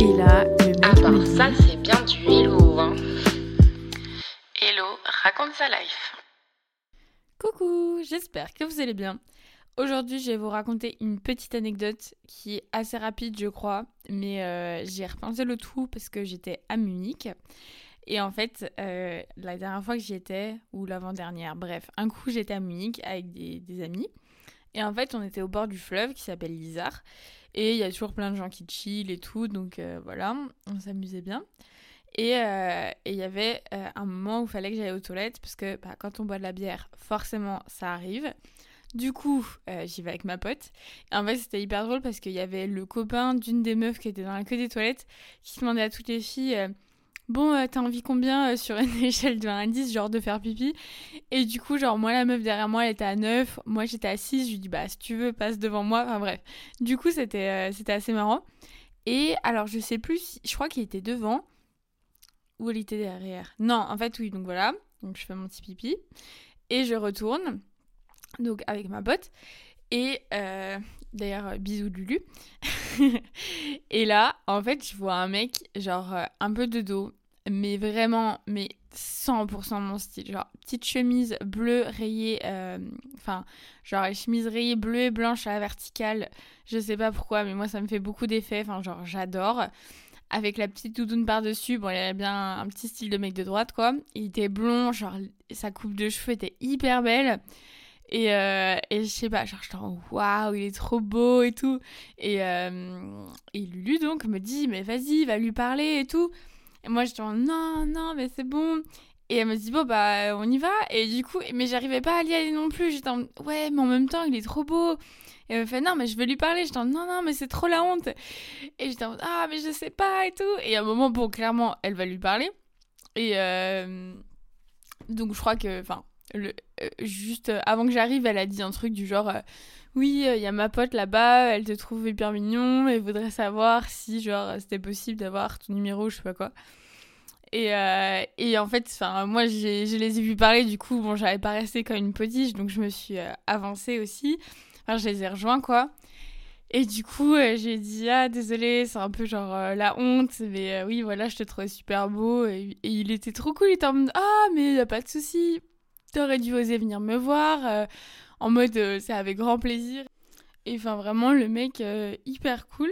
Et là, le mec Ah ça c'est bien du hello hein. Hello, raconte sa life. Coucou, j'espère que vous allez bien. Aujourd'hui, je vais vous raconter une petite anecdote qui est assez rapide, je crois, mais euh, j'ai repensé le tout parce que j'étais à Munich. Et en fait, euh, la dernière fois que j'y étais, ou l'avant-dernière, bref, un coup j'étais à Munich avec des, des amis. Et en fait, on était au bord du fleuve qui s'appelle l'Isar. Et il y a toujours plein de gens qui chill et tout, donc euh, voilà, on s'amusait bien. Et euh, il y avait euh, un moment où il fallait que j'aille aux toilettes parce que bah, quand on boit de la bière, forcément ça arrive. Du coup, j'y vais avec ma pote. Et en fait, c'était hyper drôle parce qu'il y avait le copain d'une des meufs qui était dans la queue des toilettes qui demandait à toutes les filles Bon, euh, t'as envie combien euh, sur une échelle de 1 à 10, genre de faire pipi? Et du coup, genre, moi, la meuf derrière moi, elle était à 9, moi j'étais à 6. Je lui dis Bah, si tu veux, passe devant moi. Enfin, bref. Du coup, c'était euh, c'était assez marrant. Et alors, je sais plus, je crois qu'il était devant ou il était derrière. Non, en fait, oui, donc voilà. Donc, je fais mon petit pipi. Et je retourne, donc avec ma pote. Et d'ailleurs, bisous Lulu. et là, en fait, je vois un mec, genre un peu de dos, mais vraiment, mais 100% mon style. Genre, petite chemise bleue rayée, euh, enfin, genre, chemise rayée bleue et blanche à la verticale. Je sais pas pourquoi, mais moi, ça me fait beaucoup d'effet. Enfin, genre, j'adore avec la petite doudoune par-dessus. Bon, il avait bien un petit style de mec de droite, quoi. Il était blond, genre, sa coupe de cheveux était hyper belle. Et, euh, et je sais pas, genre, j'étais en waouh, il est trop beau et tout. Et, euh, et Lulu, donc, me dit, mais vas-y, va lui parler et tout. Et moi, j'étais en non, non, mais c'est bon. Et elle me dit, bon, bah, on y va. Et du coup, mais j'arrivais pas à y aller non plus. J'étais en, ouais, mais en même temps, il est trop beau. Et elle me fait, non, mais je veux lui parler. J'étais en, non, non, mais c'est trop la honte. Et j'étais en, ah, mais je sais pas et tout. Et à un moment, bon, clairement, elle va lui parler. Et euh, donc, je crois que, enfin, euh, juste avant que j'arrive, elle a dit un truc du genre, euh, oui, il y a ma pote là-bas, elle te trouve hyper mignon et voudrait savoir si, genre, c'était possible d'avoir ton numéro, je sais pas quoi. Et, euh, et en fait, moi, je les ai vus parler, du coup, bon, j'avais pas resté comme une potiche, donc je me suis euh, avancée aussi. Enfin, je les ai rejoints, quoi. Et du coup, euh, j'ai dit, ah, désolé, c'est un peu genre euh, la honte, mais euh, oui, voilà, je te trouvais super beau. Et, et il était trop cool, il était en mode, ah, mais y a pas de souci, t'aurais dû oser venir me voir. En mode, euh, c'est avec grand plaisir. Et enfin, vraiment, le mec, euh, hyper cool.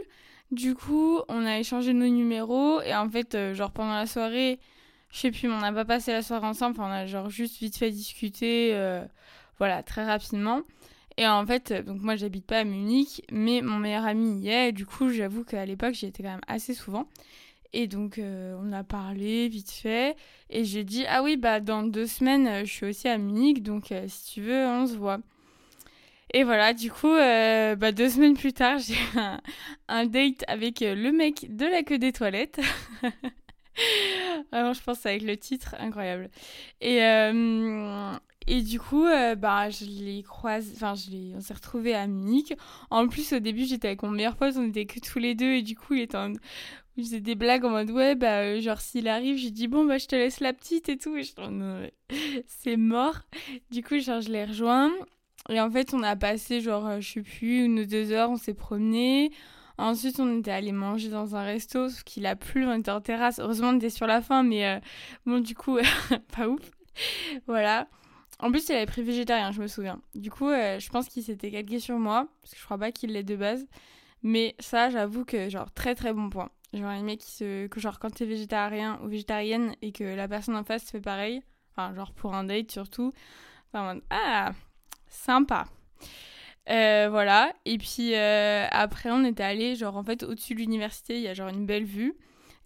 Du coup, on a échangé nos numéros, et en fait, euh, genre pendant la soirée, je sais plus, mais on n'a pas passé la soirée ensemble, on a genre juste vite fait discuter, voilà, très rapidement. Et en fait, donc moi j'habite pas à Munich, mais mon meilleur ami y est, du coup j'avoue qu'à l'époque j'y étais quand même assez souvent. Et donc on a parlé vite fait, et j'ai dit ah oui bah dans deux semaines je suis aussi à Munich, donc si tu veux on se voit. Et voilà, du coup, euh, bah, deux semaines plus tard, j'ai un, un date avec euh, le mec de la queue des toilettes. Vraiment, je pense avec le titre, incroyable. Et, euh, et du coup, bah, je l'ai croisé, enfin, je l'ai, on s'est retrouvés à Munich. En plus, au début, j'étais avec mon meilleur pote, on était que tous les deux, et du coup, il était en... il faisait des blagues en mode, ouais, bah, genre, s'il arrive, j'ai dit, bon, bah, je te laisse la petite et tout. Et je c'est mort. Du coup, genre, je l'ai rejoint. Et en fait, on a passé, genre, euh, je sais plus, une ou deux heures, on s'est promené. Ensuite, on était allé manger dans un resto, sauf qu'il a plu, on était en terrasse. Heureusement, on était sur la fin, mais euh, bon, du coup, pas ouf. Voilà. En plus, il avait pris végétarien, je me souviens. Du coup, euh, je pense qu'il s'était calqué sur moi, parce que je crois pas qu'il l'ait de base. Mais ça, j'avoue que, genre, très très bon point. Un mec qui se. que, genre, quand t'es végétarien ou végétarienne et que la personne en face fait pareil, enfin, genre, pour un date surtout, enfin, ah, sympa. Euh, voilà. Et puis euh, après, on était allé, genre en fait, au-dessus de l'université, il y a genre une belle vue.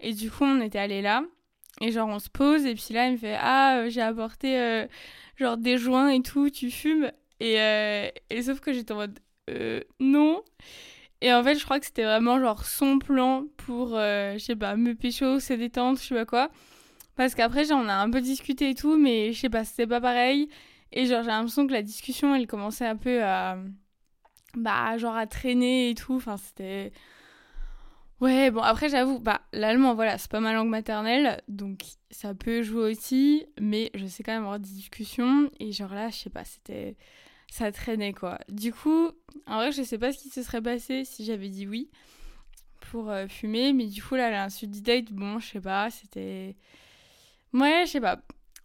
Et du coup, on était allé là. Et genre, on se pose. Et puis là, il me fait Ah, euh, j'ai apporté genre des joints et tout, tu fumes. Et, et sauf que j'étais en mode Non. Et en fait, je crois que c'était vraiment genre son plan pour, je sais pas, me pécho, se détendre, je sais pas quoi. Parce qu'après, genre, on a un peu discuté et tout, mais je sais pas, c'était pas pareil. Et genre, j'ai l'impression que la discussion, elle commençait un peu à. Bah, genre à traîner et tout. Enfin, c'était. Ouais, bon, après, j'avoue, bah, l'allemand, voilà, c'est pas ma langue maternelle, donc ça peut jouer aussi, mais je sais quand même avoir des discussions, et genre là, je sais pas, c'était. Ça traînait, quoi. Du coup, en vrai, je sais pas ce qui se serait passé si j'avais dit oui. pour euh, fumer, mais du coup, là, l'insulte du date, bon, je sais pas, c'était. Ouais, je sais pas.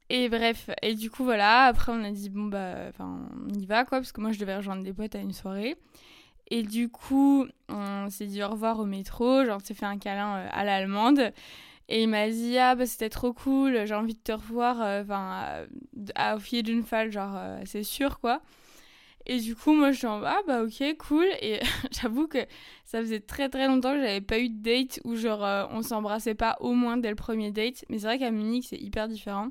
Et bref, et du coup, voilà, après, on a dit, bon, bah, enfin, on y va, quoi, parce que moi, je devais rejoindre des potes à une soirée. Et du coup, on s'est dit au revoir au métro, genre, on s'est fait un câlin euh, à l'allemande. Et il m'a dit, ah, bah, c'était trop cool, j'ai envie de te revoir, euh, enfin, à, au pied d'une falle, genre, c'est sûr, quoi. Et du coup, moi, je suis en ah bah ok, cool. Et j'avoue que ça faisait très très longtemps que j'avais pas eu de date où genre euh, on s'embrassait pas au moins dès le premier date. Mais c'est vrai qu'à Munich, c'est hyper différent.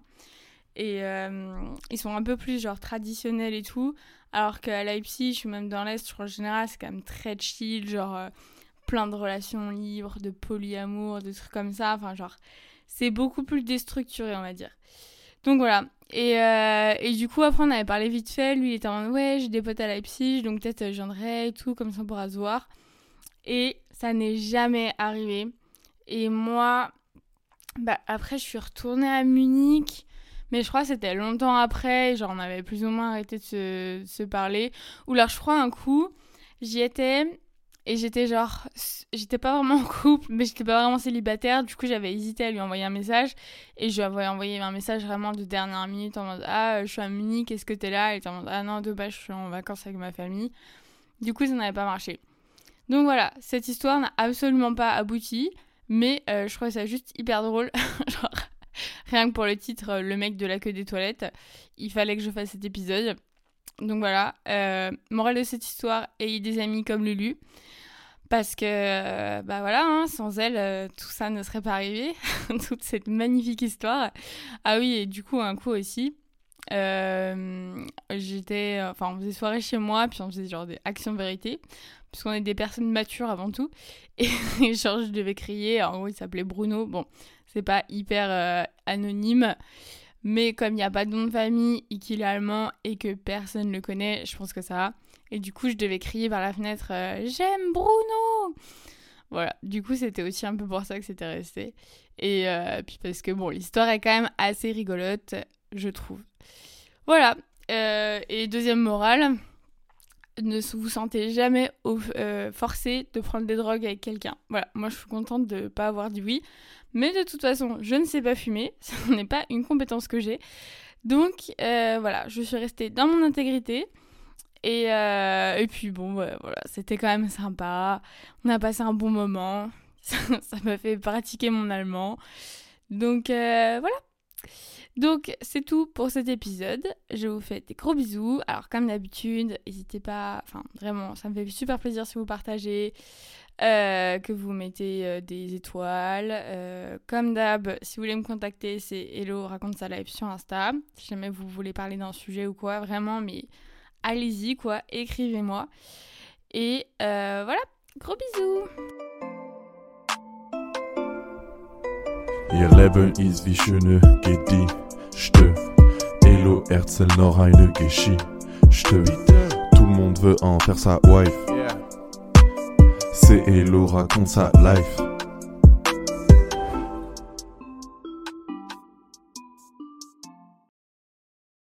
Et euh, ils sont un peu plus genre traditionnels et tout. Alors qu'à Leipzig, suis même dans l'Est, je crois en général, c'est quand même très chill, genre euh, plein de relations libres, de polyamour, de trucs comme ça. Enfin, genre, c'est beaucoup plus déstructuré, on va dire. Donc voilà. Et, euh, et, du coup, après, on avait parlé vite fait. Lui, il était en mode, ouais, j'ai des potes à Leipzig, donc peut-être je viendrai et tout, comme ça on pourra se voir. Et ça n'est jamais arrivé. Et moi, bah, après, je suis retournée à Munich. Mais je crois que c'était longtemps après, genre on avait plus ou moins arrêté de se, se parler. Ou là, je crois un coup, j'y étais et j'étais genre, j'étais pas vraiment en couple, mais j'étais pas vraiment célibataire. Du coup, j'avais hésité à lui envoyer un message. Et je lui avais envoyé un message vraiment de dernière minute en mode Ah, je suis à Munich, est-ce que t'es là? Et en mode Ah non, de base, je suis en vacances avec ma famille. Du coup, ça n'avait pas marché. Donc voilà, cette histoire n'a absolument pas abouti. Mais euh, je trouvais ça juste hyper drôle. rien que pour le titre, euh, Le mec de la queue des toilettes, il fallait que je fasse cet épisode. Donc voilà, euh, morale de cette histoire, ayez des amis comme Lulu. Parce que, euh, bah voilà, hein, sans elle, tout ça ne serait pas arrivé. Toute cette magnifique histoire. Ah oui, et du coup, un coup aussi, j'étais. Enfin, on faisait soirée chez moi, puis on faisait genre des actions vérité. Puisqu'on est des personnes matures avant tout. Et genre, je devais crier. En gros, il s'appelait Bruno. Bon, c'est pas hyper anonyme. Mais comme il n'y a pas de nom de famille et qu'il est allemand et que personne ne le connaît, je pense que ça va. Et du coup, je devais crier par la fenêtre euh, J'aime Bruno Voilà, du coup, c'était aussi un peu pour ça que c'était resté. Et euh, puis parce que, bon, l'histoire est quand même assez rigolote, je trouve. Voilà. Euh, et deuxième morale, ne vous sentez jamais forcé de prendre des drogues avec quelqu'un. Voilà, moi je suis contente de ne pas avoir dit oui. Mais de toute façon, je ne sais pas fumer, ce n'est pas une compétence que j'ai. Donc voilà, je suis restée dans mon intégrité. Et, euh, et puis bon, voilà, c'était quand même sympa. On a passé un bon moment. Ça m'a fait pratiquer mon allemand. Donc euh, voilà. Donc c'est tout pour cet épisode. Je vous fais des gros bisous. Alors comme d'habitude, n'hésitez pas, enfin vraiment, ça me fait super plaisir si vous partagez, euh, que vous mettez des étoiles. comme d'hab, si vous voulez me contacter, c'est Hello raconte sa live sur Insta. Si jamais vous voulez parler d'un sujet ou quoi, vraiment, mais allez-y quoi, écrivez-moi. Et euh, voilà, gros bisous Ihr Leben ist wie schöne Gedichte. Hello Herzl noch eine Geschichte. Tout le monde veut en faire sa wife. C'est Hello raconte sa life.